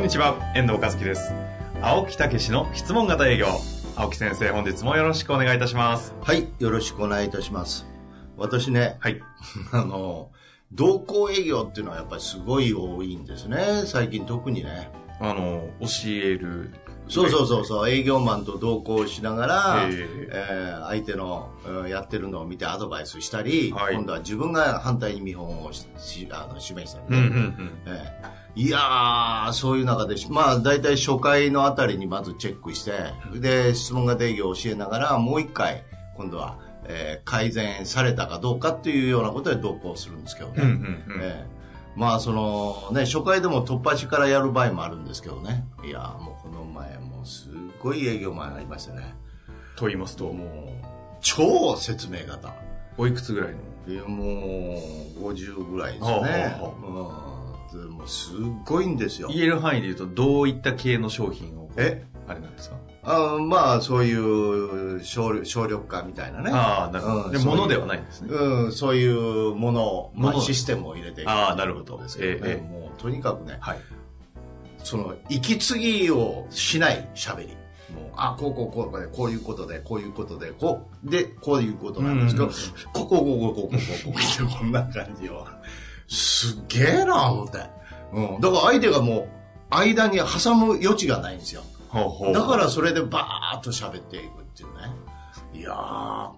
んにちは、遠藤和樹です。青木武の質問型営業。青木先生、本日もよろしくお願いいたします。はい、よろしくお願いいたします。私ね、はい。あの、同行営業っていうのはやっぱりすごい多いんですね。最近特にね。あの、教える。そうそうそうそう、営業マンと同行しながら、えええー相手のうんやってるのを見てアドバイスしたり、はい今度は自分が反対に見本をししあの示したりね、うんうんうん。ええいやー、そういう中で、まあ、大体初回のあたりにまずチェックして、で、質問型営業を教えながら、もう一回、今度は、えー改善されたかどうかっていうようなことで同行するんですけどね。うんうんうんええまあ、その、ね、初回でも突破しからやる場合もあるんですけどね。いやー、もうこの前、もうすっごい営業マンがいましてね。と言いますと、もう、超説明型。おいくつぐらいの？いや、もう、50ぐらいですね。ほうん、でもうすっごいんですよ。言える範囲で言うと、どういった系の商品を、え？あれなんですか？あまあ、そういう省力省力化みたいなね。ああ、なるほど。で、うんそういう物ではないんですね。うん、そういうものを、まあ、システムを入れていくああなるほどですけどね、ええもうとにかくね、はい。その、息継ぎをしない喋り。もう、あ、こうこうこうで、こういうことで、こういうことで、こう、で、こういうことなんですけど、うんここ、ここ、ここ、ここ、ここ、ここ、こんな感じを。すっげえな、思って。うん。だから相手がもう、間に挟む余地がないんですよ。ほうほう。だからそれでバーッと喋っていくっていうね。いやー、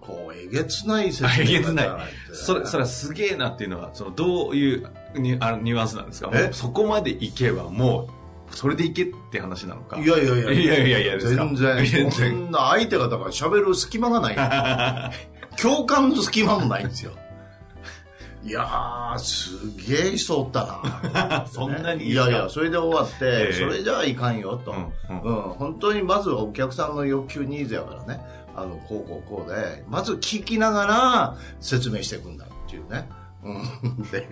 こう、えげつない説明えげつないそれ、それはすげえなっていうのは、その、どういうニあのニュアンスなんですか？そこまでいけば、もう、それでいけって話なのか？いやいやいやいやいやいや全然。全そ然んな相手がだから喋る隙間がない。共感の隙間もないんですよ。いやー、すげえ人おったな。そんなに？いやいや、それで終わって、ええそれじゃあいかんよと。ううんん、うん本当にまずはお客さんの欲求ニーズやからね。あの、こうこうこうで、まず聞きながら説明していくんだっていうね。うん。で、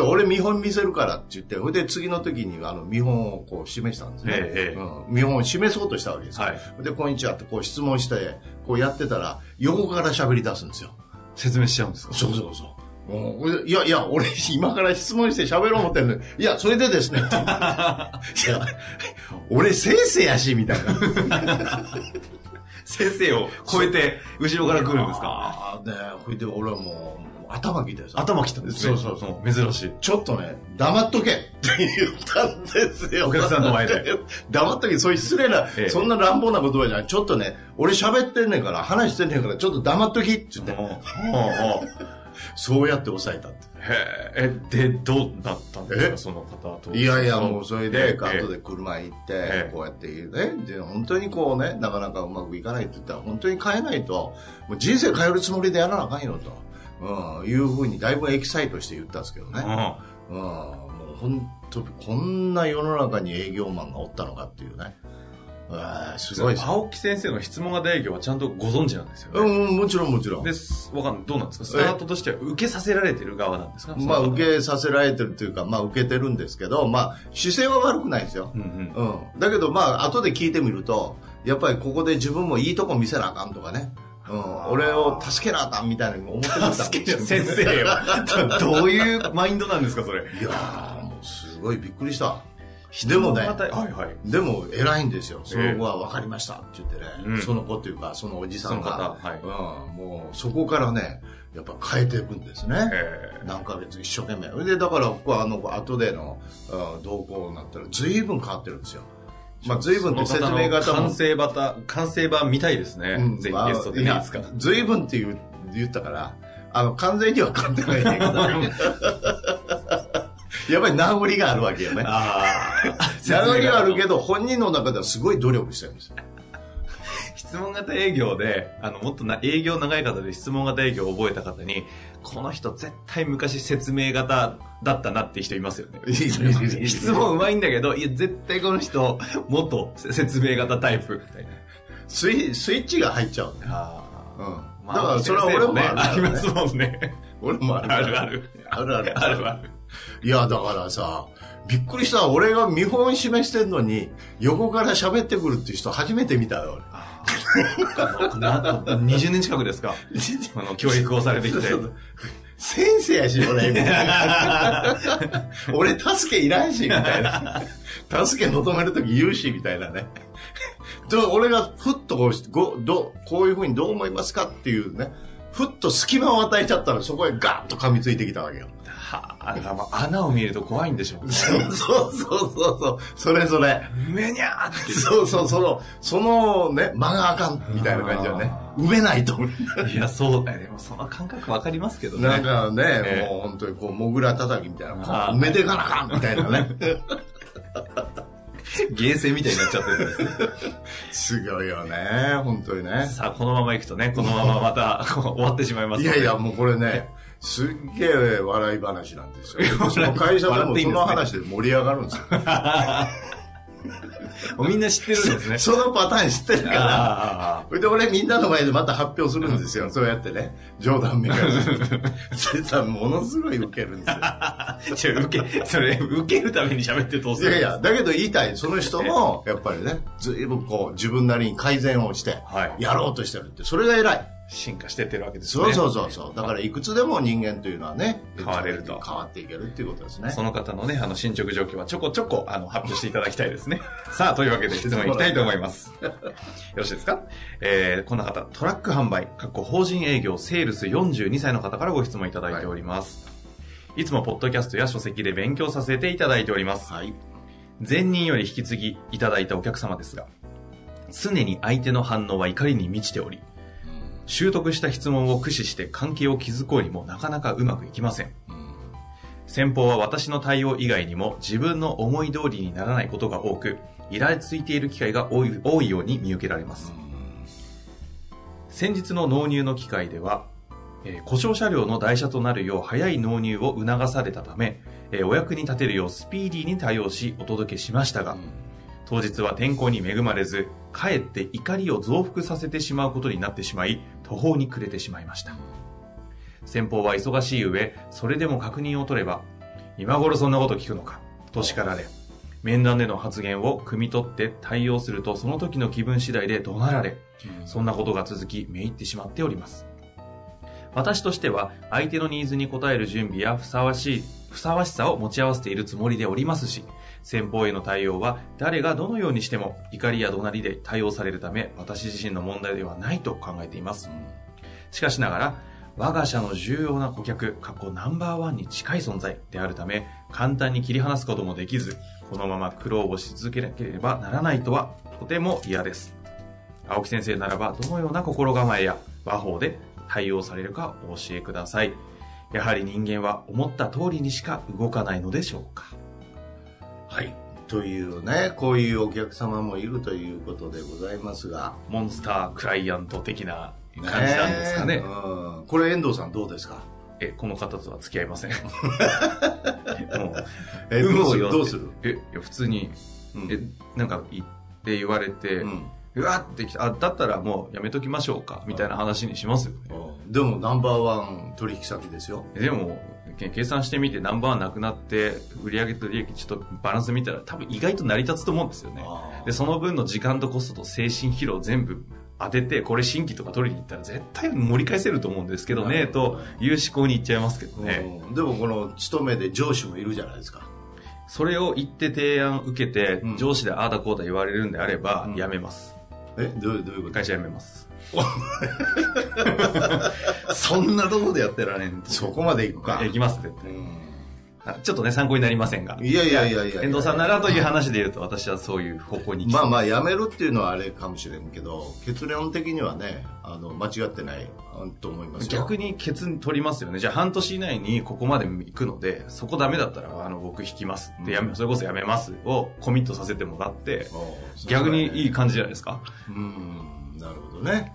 俺見本見せるからって言って、それで次の時にあの見本をこう示したんですね。ええええうん、見本を示そうとしたわけですよ。はいで、こんにちはってこう質問して、こうやってたら、横から喋り出すんですよ。説明しちゃうんですか？そうそうそう。うんいや、いや、俺、今から質問して喋ろう思ってるのに、いや、それでですね、いや、俺、先生やし、みたいな。先生を超えて、後ろから来るんですか？ああ、ねほいで俺はもう、頭きてさ。頭きたんですね。そうそうそうう。珍しい。ちょっとね、黙っとけって言ったんですよ。お客さんの前で。黙っとけ、そういう失礼な、ええそんな乱暴な言葉じゃない。ちょっとね、俺喋ってんねんから、話してんねんから、ちょっと黙っときって言って、そうやって抑えたって。へえ、で、どうなったんですえ？かその方と。いやいや、もうそれえで、え後で車行ってええ、こうやってね、で、本当にこうね、なかなかうまくいかないって言ったら、本当に変えないと、もう人生変えるつもりでやらなあかんよと、うん、いうふうにだいぶエキサイトして言ったんですけどね。うん、もう本当、こんな世の中に営業マンがおったのかっていうね。えーすごいです。青木先生の質問型営業はちゃんとご存知なんですよね。うん、もちろんもちろん。です、わかんない。どうなんですか？スタートとしては受けさせられてる側なんですか？まあ、受け。けさせられてるというか、まあ、受けてるんですけど、まあ、姿勢は悪くないですよ。うんうん。うん。だけど、まあ、後で聞いてみると、やっぱりここで自分もいいとこ見せなあかんとかね。うん。俺を助けなあかんみたいなの思ってたんです助けて先生よ。どういうマインドなんですかそれ？いやー、もうすごいびっくりした。でもねはいはい。でも偉いんですよ。その後は分かりましたって言ってね。うんその子っていうか、そのおじさんが。はいうん。もう、そこからね、やっぱ変えていくんですね。え何ヶ月一生懸命。で、だから、ここはあの、後での、うん同行になったら、随分変わってるんですよ。まあ、随分って説明型も完。成版、完成版見たいですね。うんぜひゲストでいいですか随分って言う言ったから、あの、完全には変わってないんだけど、やっぱり名残があるわけよね。名残があるけど、本人の中ではすごい努力してるんですよ。質問型営業で、あの、もっとな営業長い方で質問型営業を覚えた方に、この人絶対昔説明型だったなって人いますよね。質問うまいんだけど、いや、絶対この人、元説明型タイプ、みたいな。スイスイッチが入っちゃう。あうん。あ。だからそれは俺もね、あるありますもんね。俺もあるあるある。あるある。あるある。いや、だからさ、びっくりした。俺が見本示してんのに、横から喋ってくるっていう人初めて見たよ、な20年近くですか あの、教育をされてきて。俺。先生やし、俺、みたいな。俺、助けいらんし、みたいな。助け求めるとき言うし、みたいなね。で、俺がふっとこうごどう、こういうふうにどう思いますかっていうね、ふっと隙間を与えちゃったら、そこへガッと噛みついてきたわけよ。はあ、だからまあ穴を見ると怖いんでしょうね。そうそうそうそうそれそれ。めにゃーって。そうそう、その、そのね、間があかん、みたいな感じはね。埋めないと。いや、そうだよ。でもその感覚わかりますけどね。なんかね、ええもう本当にこう、モグラ叩きみたいな、埋めていかなあかん、みたいなね。ゲーセンみたいになっちゃってるんですね。すごいよね、本当にね。さあ、このまま行くとね、このまままた終わってしまいますのでいやいや、もうこれね、すっげえ笑い話なんですよ。その会社でもその話で盛り上がるんですよ。みんな知ってるんですね。そのパターン知ってるから。あそれで俺みんなの前でまた発表するんですよ。そうやってね。冗談めかして。さ、ものすごいウケるんですよ。受け、それ、受けるために喋ってどうするいやいや、だけど言いたい。その人も、やっぱりね、ずいぶんこう、自分なりに改善をして、はいやろうとしてるって、それが偉い。進化してってるわけですね。そうそうそうそう。だから、いくつでも人間というのはね、変われると変わっていけるっていうことですね。その方のね、あの、進捗状況はちょこちょこ、あの、発表していただきたいですね。さあ、というわけで質問いきたいと思います。よろしいですか？えー、こんな方、トラック販売、かっこ法人営業、セールス42歳の方からご質問いただいております。い、つもポッドキャストや書籍で勉強させていただいております。はい。前任より引き継ぎいただいたお客様ですが、常に相手の反応は怒りに満ちており、習得した質問を駆使して関係を築こうにもなかなかうまくいきません。先方は私の対応以外にも自分の思い通りにならないことが多く、イラついている機会が多い多いように見受けられます。先日の納入の機会では、えー故障車両の台車となるよう早い納入を促されたため、えーお役に立てるようスピーディーに対応しお届けしましたが、当日は天候に恵まれず、かえって怒りを増幅させてしまうことになってしまい、途方に暮れてしまいました。先方は忙しい上、それでも確認を取れば、今頃そんなこと聞くのか、と叱られ、面談での発言を汲み取って対応するとその時の気分次第で怒鳴られ、そんなことが続き、めいってしまっております。私としては、相手のニーズに応える準備やふさわしい、ふさわしさを持ち合わせているつもりでおりますし、先方への対応は誰がどのようにしても怒りや怒鳴りで対応されるため、私自身の問題ではないと考えています。しかしながら、我が社の重要な顧客、過去ナンバーワンに近い存在であるため、簡単に切り離すこともできず、このまま苦労をし続けなければならないとは、とても嫌です。青木先生ならば、どのような心構えや和法で対応されるかお教えください。やはり人間は思った通りにしか動かないのでしょうか。はい。というね、こういうお客様もいるということでございますが。モンスタークライアント的な感じなんですかね。うんこれ遠藤さんどうですか？え、この方とは付き合いません。もうえどうする？うする？え、いや、普通に、うんえ、なんか言って言われて、うんうわってきた、あ、だったらもうやめときましょうか、みたいな話にしますよね。でもナンバーワン取引先ですよ。でも、け計算してみてナンバーワンなくなって、売上と利益ちょっとバランス見たら多分意外と成り立つと思うんですよね。で、その分の時間とコストと精神疲労全部当てて、これ新規とか取りに行ったら絶対盛り返せると思うんですけどね、という思考に行っちゃいますけどね。うんでもこの勤めで上司もいるじゃないですか。それを言って提案受けてうん、上司でああだこうだ言われるんであればうん、やめます。えどういうどういうこと？会社辞めます。そんなとこでやってられんと。そこまで行くか。行きます、絶対うんあちょっとね、参考になりませんが。いやいやいやいや遠藤さんならという話で言うと、私はそういう方向にまあまあ、あ、辞めるっていうのはあれかもしれんけど、結論的にはね、あの、間違ってないうんと思いますよ。逆にケツ取りますよね。じゃあ半年以内にここまで行くので、そこダメだったら、あの、僕引きます。で、やめ、それこそやめますをコミットさせてもらって、逆にいいい。感じじゃないですか。うん、なるほどね。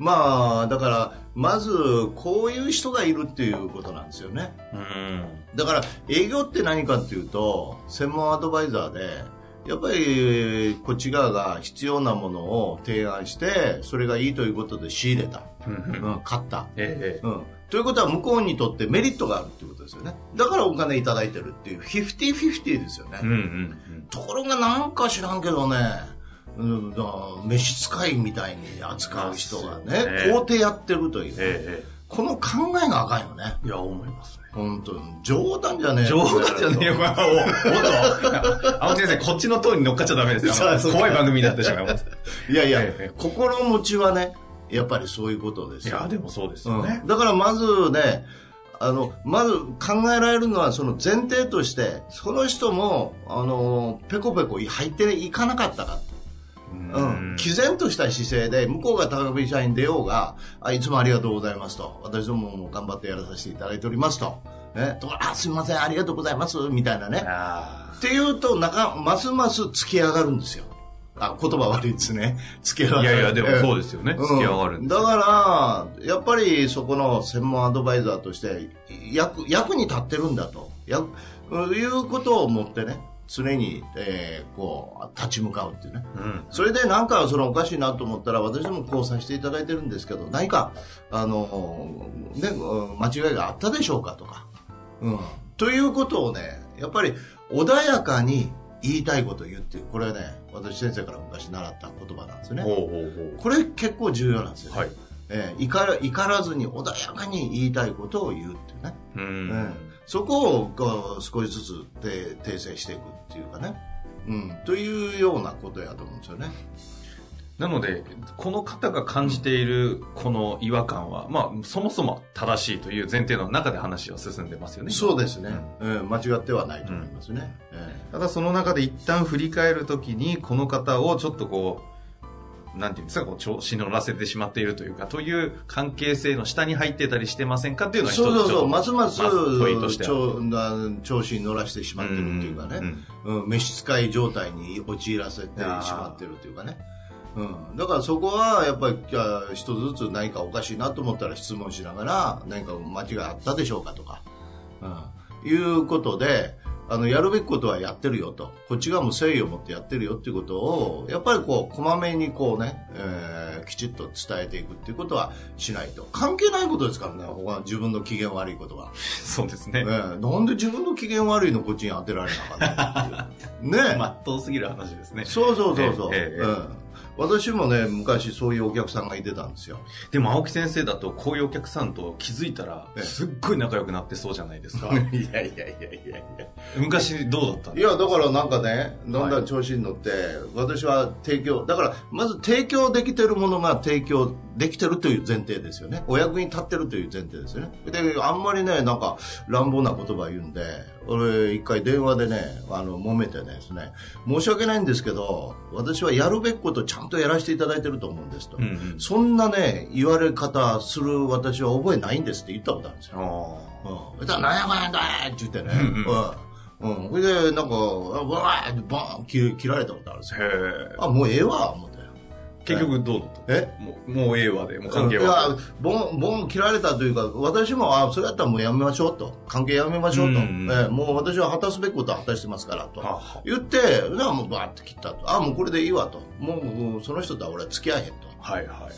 ええまあ、だから、まず、こういう人がいるっていうことなんですよね。うん。だから、営業って何かっていうと、専門アドバイザーで、やっぱり、こっち側が必要なものを提案して、それがいいということで仕入れた。うんうんうん、買った。えええうん。ということは、向こうにとってメリットがあるっていうことですよね。だからお金いただいてるっていう、50-50ですよね。えうんうんところがなんか知らんけどね、うん、だ召使いみたいに扱う人がね、ね皇帝やってるという、ええこの考えがあかんよね。ええいや、思いますね。本当に。冗談じゃねえ冗談じゃねえよ。お、おっと。青木先生、こっちのトーンに乗っかっちゃダメですよ。怖い番組になってしまいます。いやいや、ええ心持ちはね、やっぱりそういうことですよ。いや、でもそうですよねうん。だからまずね、あの、まず考えられるのはその前提として、その人も、あの、ペコペコ入っていかなかったか。うん。毅然とした姿勢で、向こうが高飛社員出ようが、あ、いつもありがとうございますと。私どもも頑張ってやらさせていただいておりますと。ね。とあ、すみません、ありがとうございます、みたいなね。あっていうと、なんか、ますます付き上がるんですよ。あ、言葉悪いですね。付き上がる。あいやいや、でもそうですよね。うん付き上がるだから、やっぱりそこの専門アドバイザーとして役役に立ってるんだと役いうことを思ってね常に、えーこう立ち向かうっていうねうん。それでなんかそのおかしいなと思ったら私どもこうさせていただいてるんですけど何かあの、ね、うん間違いがあったでしょうかとか、うん、ということをねやっぱり穏やかに言いたいことを言うっていうこれはね私先生から昔習った言葉なんですよねほうほうほこれ結構重要なんですよ、う。はい。えー怒ら怒らずに穏やかに言いたいことを言うっていうね、ううんん。そこをこう少しずつて訂正していくっていうかね、うん、というようなことやと思うんですよね。なので、この方が感じているこの違和感は、まあ、そもそも正しいという前提の中で話は進んでますよね。そうですね、うん間違ってはないと思いますね。えただその中で一旦振り返るときに、この方をちょっとこう、なんていうんですか、こう調子に乗らせてしまっているというか、という関係性の下に入ってたりしてませんかっていうのは一つそうそうそう、ますます問いとして調子に乗らしてしまってるっていうかね、うん召使い状態に陥らせてしまってるっていうかね。うん、だからそこはやっぱり一つずつ何かおかしいなと思ったら質問しながら何か間違いあったでしょうかとか、うん、いうことであのやるべきことはやってるよと。こっち側も誠意を持ってやってるよっていうことをやっぱりこうこまめにこうね、えーきちっと伝えていくっていうことはしないと。関係ないことですからね他の自分の機嫌悪いことが。そうですね。ええなんで自分の機嫌悪いのこっちに当てられなかった ね。えまっとうすぎる話ですね。そうそうそうそう、ええええ。うん私もね昔そういうお客さんがいてたんですよ。でも青木先生だとこういうお客さんと気づいたら、ええ。すっごい仲良くなってそうじゃないですか。いやいやいやいやいや昔どうだったんいですか？やだからなんかねだんだん調子に乗って、私は提供だからまず提供できてるものが提供できてるという前提ですよねお役に立ってるという前提ですよねであんまりねなんか乱暴な言葉言うんで俺一回電話でねあの揉めてですね申し訳ないんですけど私はやるべきことちゃんとやらせていただいてると思うんですと、うんうんそんなね言われ方する私は覚えないんですって言ったことあるんですよあうん。そしたら、なんやかんやだーって言ってね。うん。うん。それで、なんか、わーってバーン切切られたことあるんですよ。ーへえ。あ、もうええわ、思って。結局どうだった？え？もう、もうええわで、もう関係いは。や、ボン、ボン切られたというか、私も、あ、それやったらもうやめましょうと。関係やめましょうと。うえもう私は果たすべきことは果たしてますから、と。言って、じゃあもうバーって切ったと。あ、もうこれでいいわと。もう、その人とは俺は付き合えへんと。はいはい。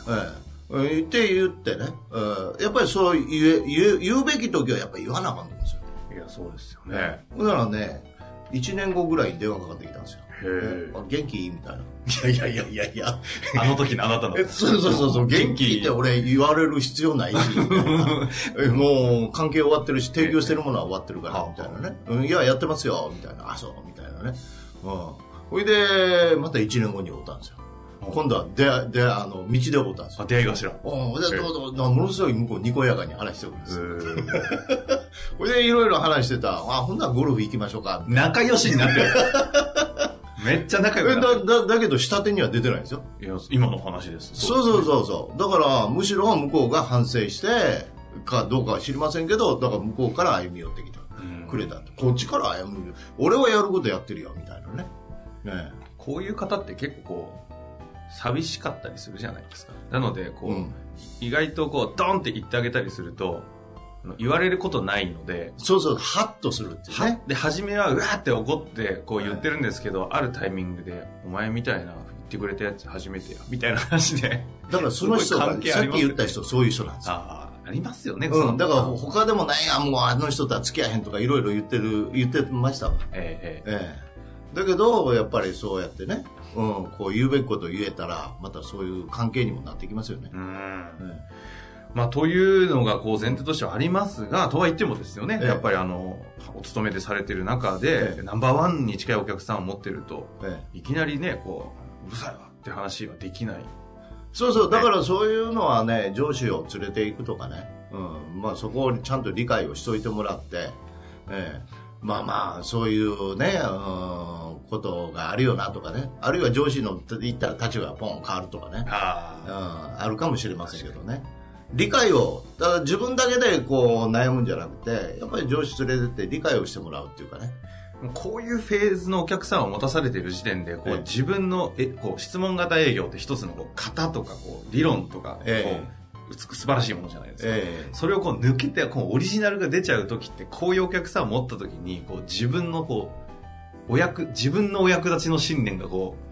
ええ、言って言ってね、ええやっぱりそう言え言え言うべき時はやっぱり言わなあかんんですよ。いや、そうですよね。ほんならね、1年後ぐらいに電話かかってきたんですよ。へえ。あ元気？みたいな。いやいやいやいやいや。あの時のあなたの。えそうそうそうそう、元気って俺言われる必要ないし、えもう関係終わってるし、提供してるものは終わってるから、みたいなね。うんいや、やってますよ、みたいな。あ、そう、みたいなね。うん。ほいで、また1年後に会ったんですよ。今度は出会、出会あの、道で会ったんですよあ、。出会い頭。おでどうぞどうぞものすごい向こうにこやかに話してるんですよ。うほいでいろいろ話してた。あ、ほんならゴルフ行きましょうか。ん仲良しになってる。めっちゃ仲良えくなってだだだけど下手には出てないんですよ。る。いや、今の話です。そうそうそうそう。だからむしろ向こうが反省してかどうかは知りませんけど、だから向こうから歩み寄ってきた。うんくれたと。こっちから歩み寄る。俺はやることやってるよ、みたいなね。ねこういう方って結構こう、寂しかったりするじゃないですか。なので、こう、うん意外とこう、ドンって言ってあげたりすると、言われることないので、そうそう、ハッとするっていうはね。で、初めはうわーって怒ってこう言ってるんですけど、あるタイミングで、お前みたいな言ってくれたやつ初めてや、みたいな話で。だからその人が、すごい関係さっき言った人、そういう人なんですよ。ああ、ありますよね、うん、だからほ他でもないや、もうあの人とは付き合えへんとかいろいろ言ってる、言ってましたわ。えええええ。だけど、やっぱりそうやってね、うん、こう言うべきことを言えたら、またそういう関係にもなってきますよねえ。うん。えまあ、というのが、こう、前提としてはありますが、とは言ってもですよね、ええ。やっぱりあの、お勤めでされてる中で、ええ。ナンバーワンに近いお客さんを持ってると、ええ。いきなりね、こう、うるさいわって話はできない。そうそう、だからそういうのはね、上司を連れていくとかね、うん、まあそこをちゃんと理解をしといてもらって、ええ。まあまあ、そういうね、うん、ことがあるよなとかね、あるいは上司の言ったら立場がポン変わるとかね、あうん、あるかもしれませんけどね。理解を、だから自分だけでこう悩むんじゃなくて、やっぱり上司連れてって理解をしてもらうっていうかね。こういうフェーズのお客さんを持たされている時点で、こうええ自分のえこう質問型営業って一つのこう型とかこう理論とか、えこう美素晴らしいものじゃないですか。えそれをこう抜けてこうオリジナルが出ちゃう時ってこういうお客さんを持った時にこう自分のこうお役自分のお役立ちの信念がこう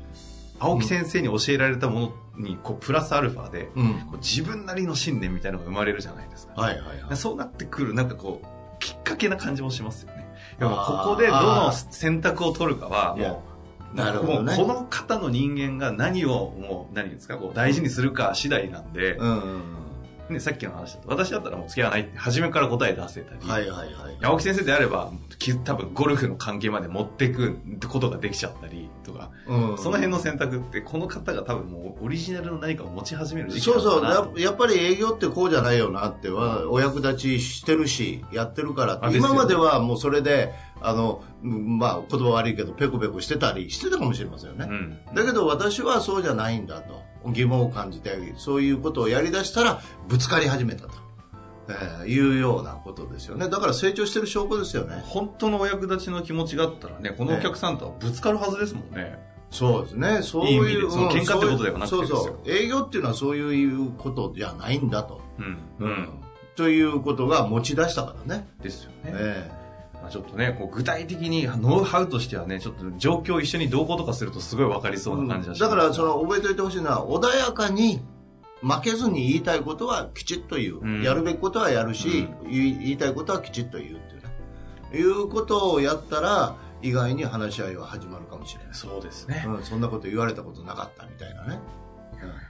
青木先生に教えられたものにこうプラスアルファで、えうん。こう自分なりの信念みたいなのが生まれるじゃないですか。はいはいはい。そうなってくるなんかこうきっかけな感じもしますよね。でもここでどの選択を取るかはもうなるほどねもうこの方の人間が何をもう何ですかこう大事にするか次第なんで、うんうんうん。ね、さっきの話だと私だったらもう付き合わないって初めから答え出せたり、はいはいはい。青木先生であればき多分ゴルフの関係まで持っていくことができちゃったりとか、うん。その辺の選択ってこの方が多分もうオリジナルの何かを持ち始める時期そうそう。ややっぱり営業ってこうじゃないよなってはお役立ちしてるしやってるからって。今まではもうそれであのうんまあ言葉悪いけどペコペコしてたりしてたかもしれませんよね、うん。だけど私はそうじゃないんだと疑問を感じてそういうことをやりだしたらぶつかり始めたと、えーいうようなことですよね。だから成長してる証拠ですよね。本当のお役立ちの気持ちがあったらねこのお客さんとはぶつかるはずですもんね、そうですね。そういい意味いうでその喧嘩ってことではなくてそうですよ。そう営業っていうのはそういうことじゃないんだと、うん。うん。ということが持ち出したからね、ですよね、えまあ、ちょっとねこう具体的にノウハウとしてはねちょっと状況を一緒に同行とかするとすごい分かりえそうな感じだます。からその覚えておいてほしいのは穏やかに負けずに言いたいことはきちっと言う、うん。やるべきことはやるし、言い言いたいことはきちっと言うっていうね。いうことをやったら意外に話し合いは始まるかもしれない、そうですね、うん、そんなこと言われたことなかったみたいなね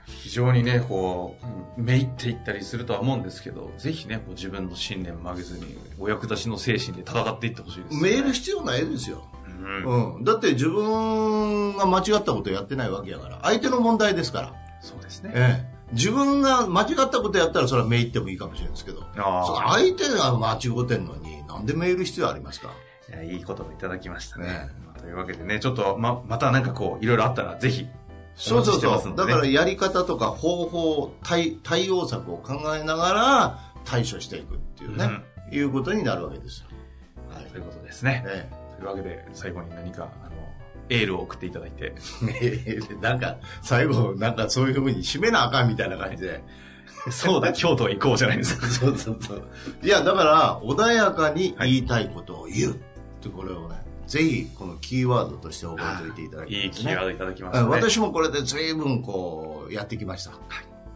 非常にねこうめいっていったりするとは思うんですけどぜひねこう自分の信念曲げずにお役立ちの精神で戦っていってほしいです、ね、メール必要ないですよ、うん。うん、だって自分が間違ったことやってないわけやから。相手の問題ですから。そうですね。ええ、自分が間違ったことやったらそれはメールってもいいかもしれないですけど。相手が間違ってんのになんでメール必要ありますか？いやいい言葉いただきましたね。ねまあというわけでねちょっとままたなんかこういろいろあったらぜひそうそうそう、だからやり方とか方法対対応策を考えながら対処していくっていうね、いうことになるわけですよ、はい。ということですね。えというわけで最後に何かあのエールを送っていただいて。え なんか最後なんかそういうふうに締めなあかんみたいな感じで。そうだ京都行こうじゃないですか。そうそうそう。いや、だから、穏やかに言いたいことを言う。ってこれをね、ぜひ、このキーワードとして覚えておいていただきたいですねいいキーワー。ドいただきましたねうん私もこれで随分こう、やってきました。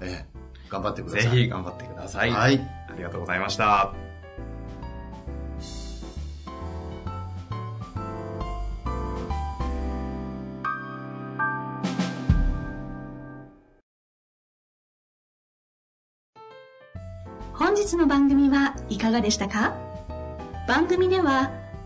ええ頑張ってください。ぜひ頑張ってください、はい。ありがとうございました本日の番組はいかがでしたか？番組では